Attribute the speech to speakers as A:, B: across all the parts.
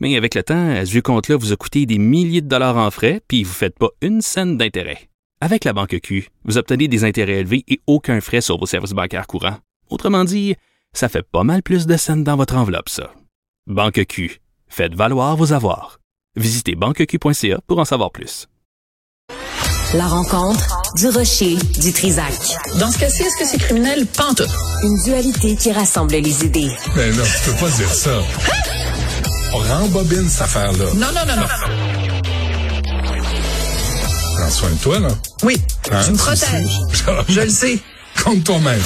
A: Mais avec le temps, ce vieux compte-là vous a coûté des milliers de dollars en frais, puis vous ne faites pas une scène d'intérêt. Avec la banque Q, vous obtenez des intérêts élevés et aucun frais sur vos services bancaires courants. Autrement dit, ça fait pas mal plus de scènes dans votre enveloppe, ça. Banque Q, faites valoir vos avoirs. Visitez banqueq.ca pour en savoir plus.
B: La rencontre du rocher du Trisac.
C: Dans ce cas-ci, est-ce que c'est criminel? Pantoute.
B: Une dualité qui rassemble les idées.
D: Mais non, tu peux pas dire ça. On rembobine cette affaire-là.
C: Non, non, non, non.
D: Prends soin de toi, là.
C: Oui,
D: Hein,
C: tu me protèges. Je le sais.
D: Compte toi-même.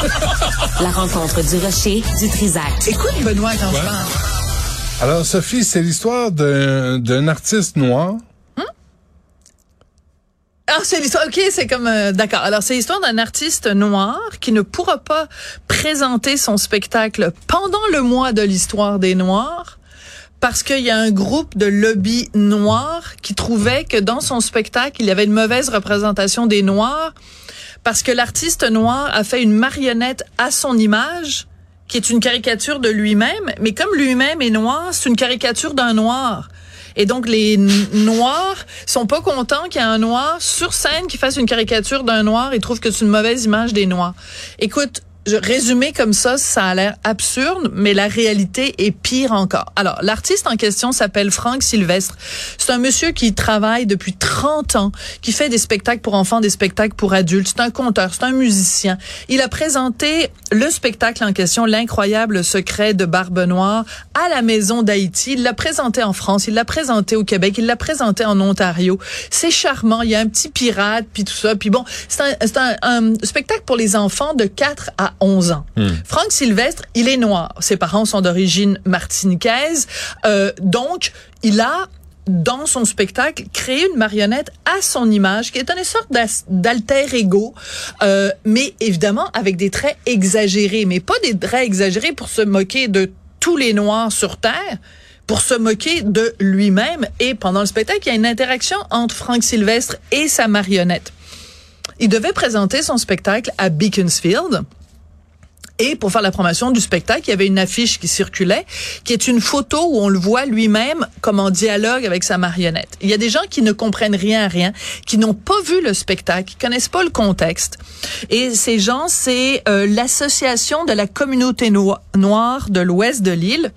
B: La rencontre du rocher du Trisac.
C: Écoute, Benoît, quand je parle.
D: Alors, Sophie, c'est l'histoire d'un d'un artiste noir.
C: Ah, c'est l'histoire. OK, c'est comme. euh, D'accord. Alors, c'est l'histoire d'un artiste noir qui ne pourra pas présenter son spectacle pendant le mois de l'histoire des Noirs parce qu'il y a un groupe de lobby noirs qui trouvait que dans son spectacle, il y avait une mauvaise représentation des Noirs parce que l'artiste noir a fait une marionnette à son image qui est une caricature de lui-même, mais comme lui-même est noir, c'est une caricature d'un noir. Et donc les noirs sont pas contents qu'il y ait un noir sur scène qui fasse une caricature d'un noir et trouvent que c'est une mauvaise image des noirs. Écoute, résumé comme ça, ça a l'air absurde, mais la réalité est pire encore. Alors, l'artiste en question s'appelle Franck Sylvestre. C'est un monsieur qui travaille depuis 30 ans, qui fait des spectacles pour enfants, des spectacles pour adultes. C'est un conteur, c'est un musicien. Il a présenté le spectacle en question, L'incroyable secret de Barbe Noire, à la Maison d'Haïti. Il l'a présenté en France, il l'a présenté au Québec, il l'a présenté en Ontario. C'est charmant, il y a un petit pirate, puis tout ça. Puis bon, c'est un, un, un spectacle pour les enfants de 4 à 11 ans. Franck Sylvestre, il est noir. Ses parents sont d'origine martiniquaise. Euh, donc, il a dans son spectacle, créé une marionnette à son image, qui est une sorte d'alter ego, euh, mais évidemment avec des traits exagérés, mais pas des traits exagérés pour se moquer de tous les Noirs sur Terre, pour se moquer de lui-même. Et pendant le spectacle, il y a une interaction entre Frank Sylvestre et sa marionnette. Il devait présenter son spectacle à Beaconsfield. Et pour faire la promotion du spectacle, il y avait une affiche qui circulait, qui est une photo où on le voit lui-même comme en dialogue avec sa marionnette. Il y a des gens qui ne comprennent rien à rien, qui n'ont pas vu le spectacle, qui connaissent pas le contexte. Et ces gens, c'est euh, l'association de la communauté no- noire de l'ouest de l'île.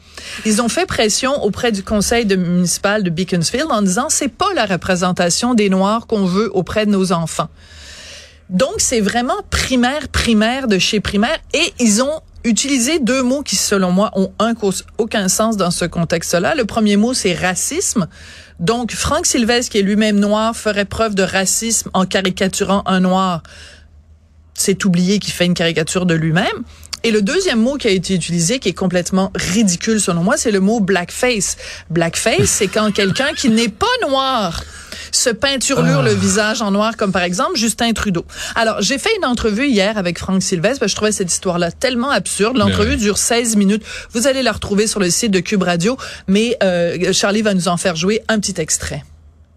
C: Ils ont fait pression auprès du conseil municipal de Beaconsfield en disant c'est pas la représentation des noirs qu'on veut auprès de nos enfants. Donc, c'est vraiment primaire, primaire de chez primaire. Et ils ont utilisé deux mots qui, selon moi, ont un, aucun sens dans ce contexte-là. Le premier mot, c'est racisme. Donc, Franck Sylvestre, qui est lui-même noir, ferait preuve de racisme en caricaturant un noir. C'est oublié qu'il fait une caricature de lui-même. Et le deuxième mot qui a été utilisé, qui est complètement ridicule selon moi, c'est le mot blackface. Blackface, c'est quand quelqu'un qui n'est pas noir se peinturlure le visage en noir, comme par exemple Justin Trudeau. Alors, j'ai fait une entrevue hier avec Franck Sylvestre, parce que je trouvais cette histoire-là tellement absurde. L'entrevue
D: Ouais.
C: dure 16 minutes. Vous allez la retrouver sur le site de Cube Radio, mais euh, Charlie va nous en faire jouer un petit extrait.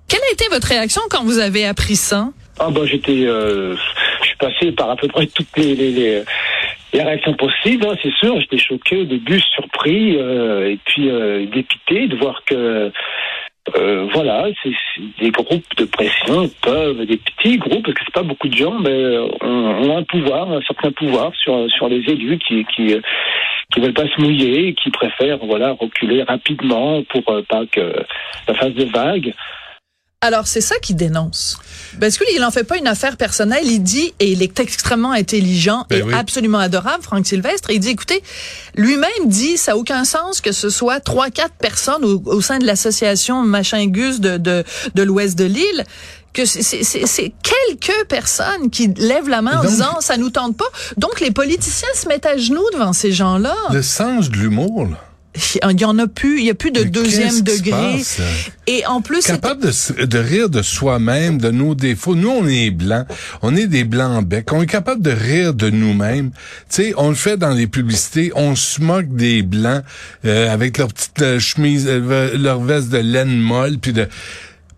C: Quelle a été votre réaction quand vous avez appris ça?
E: Ah bah j'étais, euh, je suis passé par à peu près toutes les, les, les, les réactions possibles, hein, c'est sûr. J'étais choqué au début, surpris, euh, et puis euh, dépité de voir que, euh, voilà, c'est des groupes de pression peuvent, des petits groupes, parce que c'est pas beaucoup de gens, mais ont, un pouvoir, un certain pouvoir sur sur les élus qui qui veulent pas se mouiller, qui préfèrent voilà reculer rapidement pour euh, pas que ça fasse de vagues.
C: Alors, c'est ça qu'il dénonce. Parce qu'il n'en fait pas une affaire personnelle. Il dit, et il est extrêmement intelligent
D: Ben
C: et
D: oui.
C: absolument adorable, Franck Sylvestre. Il dit, écoutez, lui-même dit, ça n'a aucun sens que ce soit trois, quatre personnes au, au sein de l'association Machin Gus de, de, de l'ouest de l'île que c'est- c'est c'est- c'est quelques personnes qui lèvent la main en disant ça nous tente pas. Donc les politiciens se mettent à genoux devant ces gens-là.
D: Le sens de l'humour.
C: Il y en a plus, il y a plus de
F: Mais
C: deuxième degré. Et en plus,
F: capable de rire de soi-même, de nos défauts. Nous, on est blancs. On est des blancs en bec. On est capable de rire de nous-mêmes. Tu sais, on le fait dans les publicités. On se moque des blancs euh, avec leur petite euh, chemise, euh, leur veste de laine molle, puis de...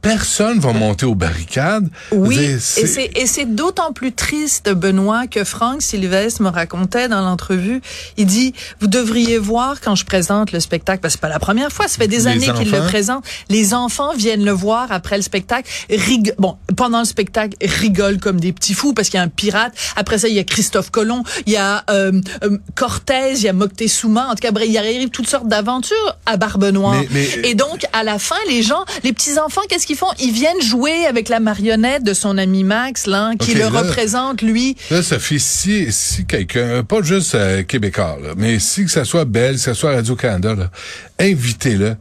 F: Personne va monter aux barricades.
C: Oui,
F: dire,
C: et c'est et c'est d'autant plus triste, Benoît, que Franck Sylvestre me racontait dans l'entrevue. Il dit, vous devriez voir quand je présente le spectacle, parce que c'est pas la première fois, ça fait des
F: Les
C: années qu'il le présente. Les enfants viennent le voir après le spectacle, rig bon, pendant le spectacle, rigolent comme des petits fous parce qu'il y a un pirate. Après ça, il y a Christophe Colomb, il y a euh, euh, Cortez, il y a Moctezuma. En tout cas, il arrive toutes sortes d'aventures à Barbe Noire.
F: Mais- mais-
C: Et donc, à la fin, les gens, les petits enfants, qu'est-ce qu'ils font Ils viennent jouer avec la marionnette de son ami Max, là, qui
F: Ok,
C: le
F: là-
C: représente lui.
F: Là, Sophie, si, si quelqu'un, pas juste euh, québécois, là, mais si que ça soit Belle, que ça soit Radio-Canada, invitez-le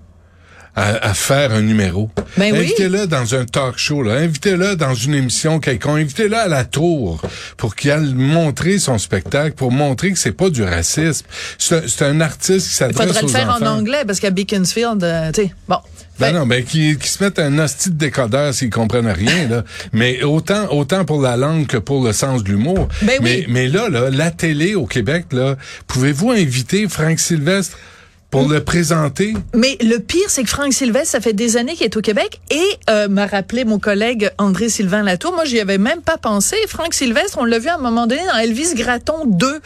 F: à, à faire un numéro.
C: Ben oui.
F: invitez-le dans un talk show, là. invitez-le dans une émission quelconque, invitez-le à la tour pour qu'il aille montrer son spectacle, pour montrer que c'est pas du racisme. C'est un, artiste qui
C: Il
F: s'adresse aux
C: faudrait le faire
F: enfants.
C: en anglais parce qu'à Beaconsfield, euh, tu sais, bon.
F: Ben non, ben qui, qui se mettent un hostie de décodeur s'ils comprennent rien là. Mais autant autant pour la langue que pour le sens de l'humour.
C: Ben
F: mais
C: oui.
F: mais là là, la télé au Québec là, pouvez-vous inviter Franck Sylvestre pour le présenter
C: Mais le pire, c'est que Franck Sylvestre, ça fait des années qu'il est au Québec et euh, m'a rappelé mon collègue André Sylvain Latour. Moi, j'y avais même pas pensé. Franck Sylvestre, on l'a vu à un moment donné dans Elvis Gratton 2.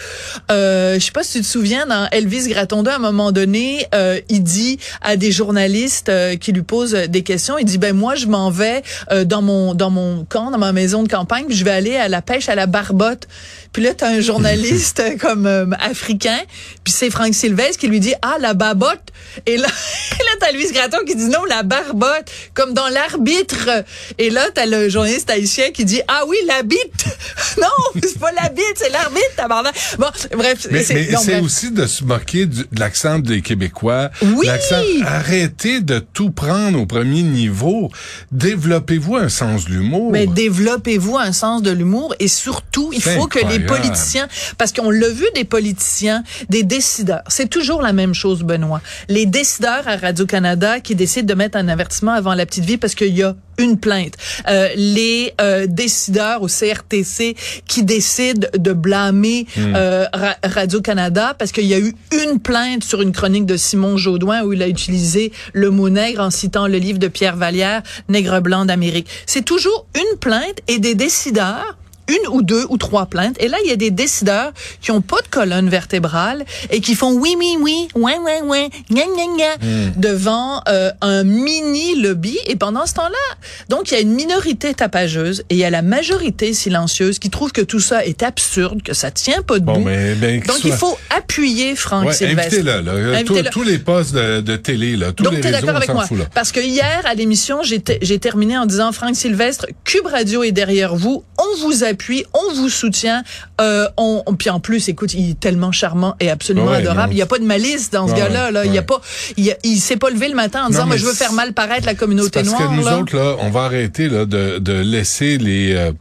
C: Euh, je sais pas si tu te souviens, dans Elvis Gratton 2, à un moment donné, euh, il dit à des journalistes euh, qui lui posent des questions, il dit ben moi, je m'en vais euh, dans mon dans mon camp, dans ma maison de campagne, puis je vais aller à la pêche à la barbotte. Puis là, t'as un journaliste comme euh, africain, puis c'est Franck Sylvestre qui lui dit ah la babotte. Et là, là t'as Louise Gratton qui dit non la barbotte, comme dans l'arbitre. Et là t'as le journaliste haïtien qui dit ah oui la bite. non, c'est pas la bite, c'est l'arbitre. tabarnak. Bon, bref,
F: Mais,
C: c'est
F: aussi de se moquer du- de l'accent des Québécois.
C: Oui!
F: L'accent. Arrêtez de tout prendre au premier niveau. Développez-vous un sens de l'humour.
C: Mais développez-vous un sens de l'humour et surtout, il faut que les politiciens, parce qu'on l'a vu des politiciens, des décideurs, c'est toujours la même chose, Benoît. Les décideurs à Radio-Canada qui décident de mettre un avertissement avant la petite vie parce qu'il y a une plainte. Euh, les euh, décideurs au CRTC qui décident de blâmer
F: Hmm.
C: euh, Ra- Radio-Canada parce qu'il y a eu une plainte sur une chronique de Simon Jaudoin où il a utilisé le mot nègre en citant le livre de Pierre Vallière, Nègre blanc d'Amérique. C'est toujours une plainte et des décideurs une ou deux ou trois plaintes. Et là, il y a des décideurs qui ont pas de colonne vertébrale et qui font oui, oui, oui, ouais, ouais, ouais, gna, gna, gna, devant euh, un mini lobby. Et pendant ce temps-là, donc il y a une minorité tapageuse et il y a la majorité silencieuse qui trouve que tout ça est absurde, que ça tient pas debout.
F: Bon, mais, ben,
C: donc
F: soit-
C: il faut appuyer Franck
F: Ouais,
C: Sylvestre.
F: invitez-le, là. Euh,
C: Invitez-le.
F: Tous, tous les postes de, de télé, là. Tous
C: Donc,
F: les
C: es
F: réseaux, on
C: avec moi?
F: fout, là.
C: Parce que hier, à l'émission, j'ai terminé en disant, Franck Sylvestre, Cube Radio est derrière vous, on vous appuie, on vous soutient, euh, on, on- puis en plus, écoute, il est tellement charmant et absolument
F: Ouais,
C: adorable. Il n'y a pas de malice dans ce
F: Ouais,
C: gars-là, là. Il y a pas, il, s'est pas levé le matin en disant, moi, je veux faire mal paraître la communauté
F: parce
C: noire,
F: que nous
C: là.
F: autres, là, on va arrêter là, de, de laisser les euh,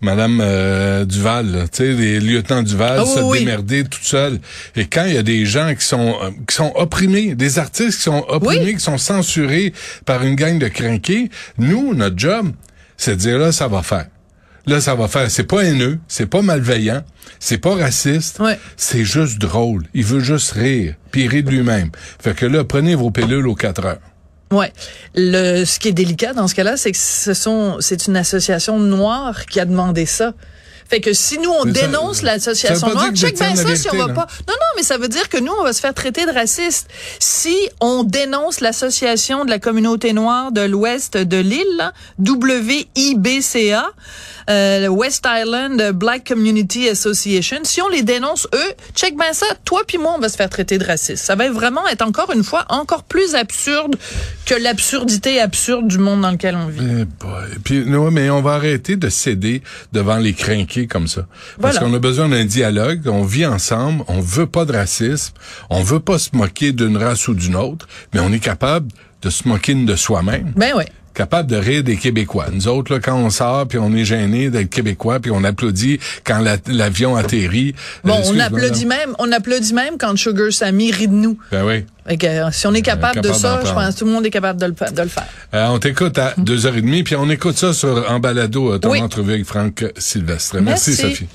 F: Madame euh, Duval, tu sais, les lieutenants Duval
C: Ah
F: se
C: oui.
F: démerder tout seuls. Et quand il y a des gens qui sont euh, qui sont opprimés, des artistes qui sont opprimés,
C: Oui.
F: qui sont censurés par une gang de crinqués, nous, notre job, c'est de dire là, ça va faire. Là, ça va faire. C'est pas haineux, c'est pas malveillant, c'est pas raciste.
C: Ouais.
F: C'est juste drôle. Il veut juste rire, puis il rit de lui-même. Fait que là, prenez vos pilules aux quatre heures.
C: Ouais. Le, ce qui est délicat dans ce cas-là, c'est que ce sont, c'est une association noire qui a demandé ça. Fait que si nous on
F: Mais
C: dénonce l'association noire, check bien ça si on va
F: là.
C: pas. Non, non, mais ça veut dire que nous on va se faire traiter de raciste. Si on dénonce l'association de la communauté noire de l'Ouest de l'île, WIBCA, euh, West Island Black Community Association, si on les dénonce eux, check bien ça, toi puis moi on va se faire traiter de raciste. Ça va vraiment être encore une fois encore plus absurde que l'absurdité absurde du monde dans lequel on vit.
F: Eh boy. Puis, non, mais on va arrêter de céder devant les crinqués comme ça. Parce
C: Voilà.
F: qu'on a besoin d'un dialogue, on vit ensemble, on veut pas de racisme, on veut pas se moquer d'une race ou d'une autre, mais on est capable de se moquer de soi-même.
C: Ben ouais.
F: Capable de rire des Québécois. Nous autres, là, quand on sort, puis on est gêné d'être Québécois, puis on applaudit quand la- l'avion atterrit.
C: Bon,
F: Euh,
C: on
F: excuse-moi,
C: applaudit
F: là.
C: même, on applaudit même quand Sugar Sammy rit de nous.
F: Ben oui.
C: Que, euh, si on est capable, de ça, je pense que tout le monde est capable de le, fa- de le faire.
F: Euh, on t'écoute à 2h30, puis on écoute ça sur en balado, euh, ton
C: Oui.
F: entrevue avec Franck Sylvestre. Merci,
C: Merci.
F: Sophie.